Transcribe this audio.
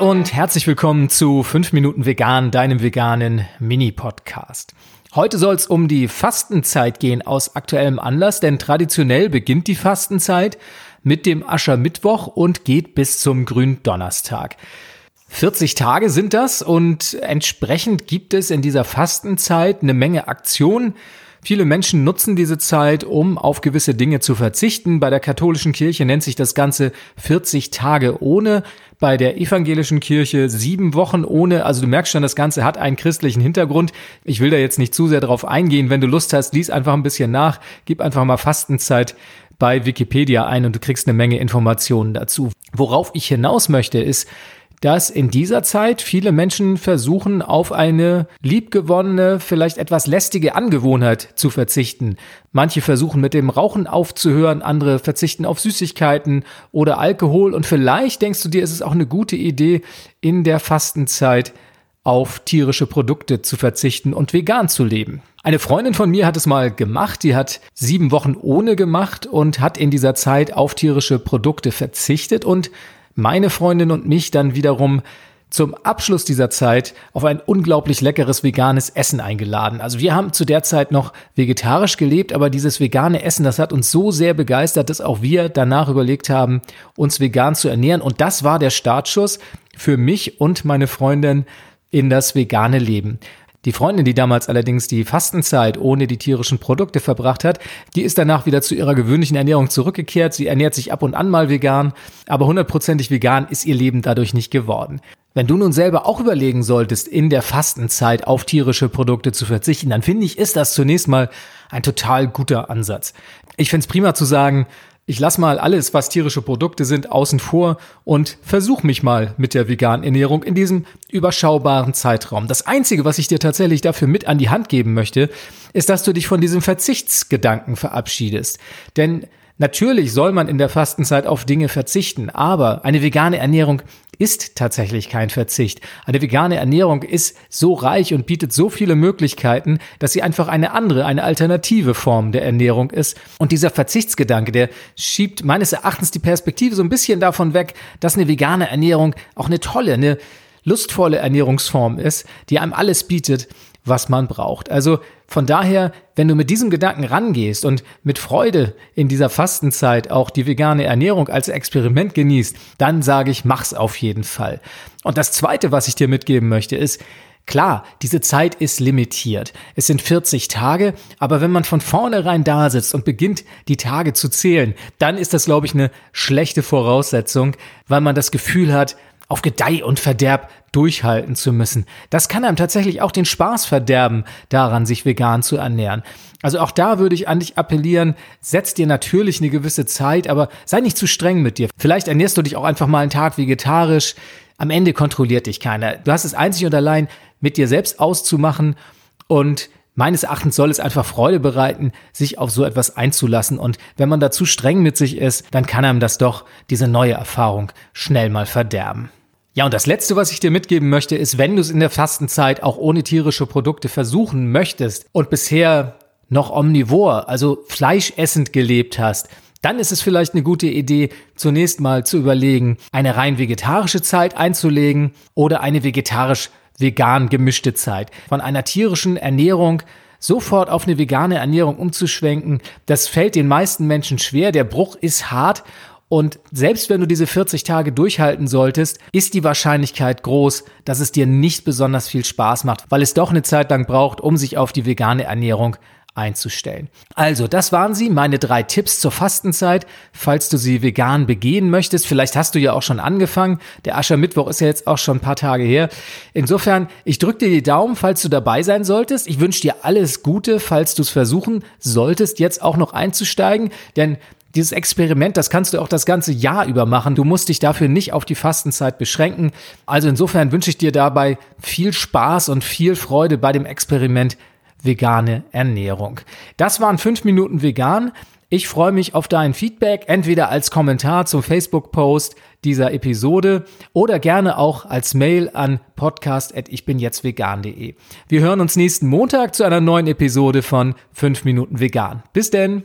und herzlich willkommen zu 5 Minuten Vegan, deinem veganen Mini-Podcast. Heute soll es um die Fastenzeit gehen aus aktuellem Anlass, denn traditionell beginnt die Fastenzeit mit dem Aschermittwoch und geht bis zum Gründonnerstag. 40 Tage sind das und entsprechend gibt es in dieser Fastenzeit eine Menge Aktionen, Viele Menschen nutzen diese Zeit, um auf gewisse Dinge zu verzichten. Bei der katholischen Kirche nennt sich das Ganze 40 Tage ohne. Bei der evangelischen Kirche sieben Wochen ohne. Also du merkst schon, das Ganze hat einen christlichen Hintergrund. Ich will da jetzt nicht zu sehr drauf eingehen. Wenn du Lust hast, lies einfach ein bisschen nach. Gib einfach mal Fastenzeit bei Wikipedia ein und du kriegst eine Menge Informationen dazu. Worauf ich hinaus möchte, ist, dass in dieser Zeit viele Menschen versuchen, auf eine liebgewonnene, vielleicht etwas lästige Angewohnheit zu verzichten. Manche versuchen mit dem Rauchen aufzuhören, andere verzichten auf Süßigkeiten oder Alkohol und vielleicht denkst du dir, es ist auch eine gute Idee, in der Fastenzeit auf tierische Produkte zu verzichten und vegan zu leben. Eine Freundin von mir hat es mal gemacht, die hat sieben Wochen ohne gemacht und hat in dieser Zeit auf tierische Produkte verzichtet und meine Freundin und mich dann wiederum zum Abschluss dieser Zeit auf ein unglaublich leckeres veganes Essen eingeladen. Also wir haben zu der Zeit noch vegetarisch gelebt, aber dieses vegane Essen, das hat uns so sehr begeistert, dass auch wir danach überlegt haben, uns vegan zu ernähren. Und das war der Startschuss für mich und meine Freundin in das vegane Leben. Die Freundin, die damals allerdings die Fastenzeit ohne die tierischen Produkte verbracht hat, die ist danach wieder zu ihrer gewöhnlichen Ernährung zurückgekehrt. Sie ernährt sich ab und an mal vegan, aber hundertprozentig vegan ist ihr Leben dadurch nicht geworden. Wenn du nun selber auch überlegen solltest, in der Fastenzeit auf tierische Produkte zu verzichten, dann finde ich, ist das zunächst mal ein total guter Ansatz. Ich finde es prima zu sagen, ich lass mal alles, was tierische Produkte sind, außen vor und versuch mich mal mit der veganen Ernährung in diesem überschaubaren Zeitraum. Das Einzige, was ich dir tatsächlich dafür mit an die Hand geben möchte, ist, dass du dich von diesem Verzichtsgedanken verabschiedest. Denn Natürlich soll man in der Fastenzeit auf Dinge verzichten, aber eine vegane Ernährung ist tatsächlich kein Verzicht. Eine vegane Ernährung ist so reich und bietet so viele Möglichkeiten, dass sie einfach eine andere, eine alternative Form der Ernährung ist. Und dieser Verzichtsgedanke, der schiebt meines Erachtens die Perspektive so ein bisschen davon weg, dass eine vegane Ernährung auch eine tolle, eine lustvolle Ernährungsform ist, die einem alles bietet, was man braucht. Also von daher, wenn du mit diesem Gedanken rangehst und mit Freude in dieser Fastenzeit auch die vegane Ernährung als Experiment genießt, dann sage ich, mach's auf jeden Fall. Und das zweite, was ich dir mitgeben möchte, ist, Klar, diese Zeit ist limitiert. Es sind 40 Tage, aber wenn man von vornherein da sitzt und beginnt, die Tage zu zählen, dann ist das, glaube ich, eine schlechte Voraussetzung, weil man das Gefühl hat, auf Gedeih und Verderb durchhalten zu müssen. Das kann einem tatsächlich auch den Spaß verderben, daran sich vegan zu ernähren. Also auch da würde ich an dich appellieren, setz dir natürlich eine gewisse Zeit, aber sei nicht zu streng mit dir. Vielleicht ernährst du dich auch einfach mal einen Tag vegetarisch. Am Ende kontrolliert dich keiner. Du hast es einzig und allein mit dir selbst auszumachen und Meines Erachtens soll es einfach Freude bereiten, sich auf so etwas einzulassen. Und wenn man da zu streng mit sich ist, dann kann einem das doch diese neue Erfahrung schnell mal verderben. Ja, und das Letzte, was ich dir mitgeben möchte, ist, wenn du es in der Fastenzeit auch ohne tierische Produkte versuchen möchtest und bisher noch omnivor, also fleischessend gelebt hast, dann ist es vielleicht eine gute Idee, zunächst mal zu überlegen, eine rein vegetarische Zeit einzulegen oder eine vegetarisch-vegan gemischte Zeit. Von einer tierischen Ernährung sofort auf eine vegane Ernährung umzuschwenken, das fällt den meisten Menschen schwer. Der Bruch ist hart und selbst wenn du diese 40 Tage durchhalten solltest, ist die Wahrscheinlichkeit groß, dass es dir nicht besonders viel Spaß macht, weil es doch eine Zeit lang braucht, um sich auf die vegane Ernährung einzustellen. Also, das waren sie, meine drei Tipps zur Fastenzeit, falls du sie vegan begehen möchtest. Vielleicht hast du ja auch schon angefangen. Der Aschermittwoch ist ja jetzt auch schon ein paar Tage her. Insofern, ich drücke dir die Daumen, falls du dabei sein solltest. Ich wünsche dir alles Gute, falls du es versuchen solltest, jetzt auch noch einzusteigen, denn dieses Experiment, das kannst du auch das ganze Jahr über machen. Du musst dich dafür nicht auf die Fastenzeit beschränken. Also insofern wünsche ich dir dabei viel Spaß und viel Freude bei dem Experiment vegane Ernährung. Das waren fünf Minuten vegan. Ich freue mich auf dein Feedback, entweder als Kommentar zum Facebook-Post dieser Episode oder gerne auch als Mail an podcast.ichbinjetztvegan.de. Wir hören uns nächsten Montag zu einer neuen Episode von 5 Minuten Vegan. Bis denn!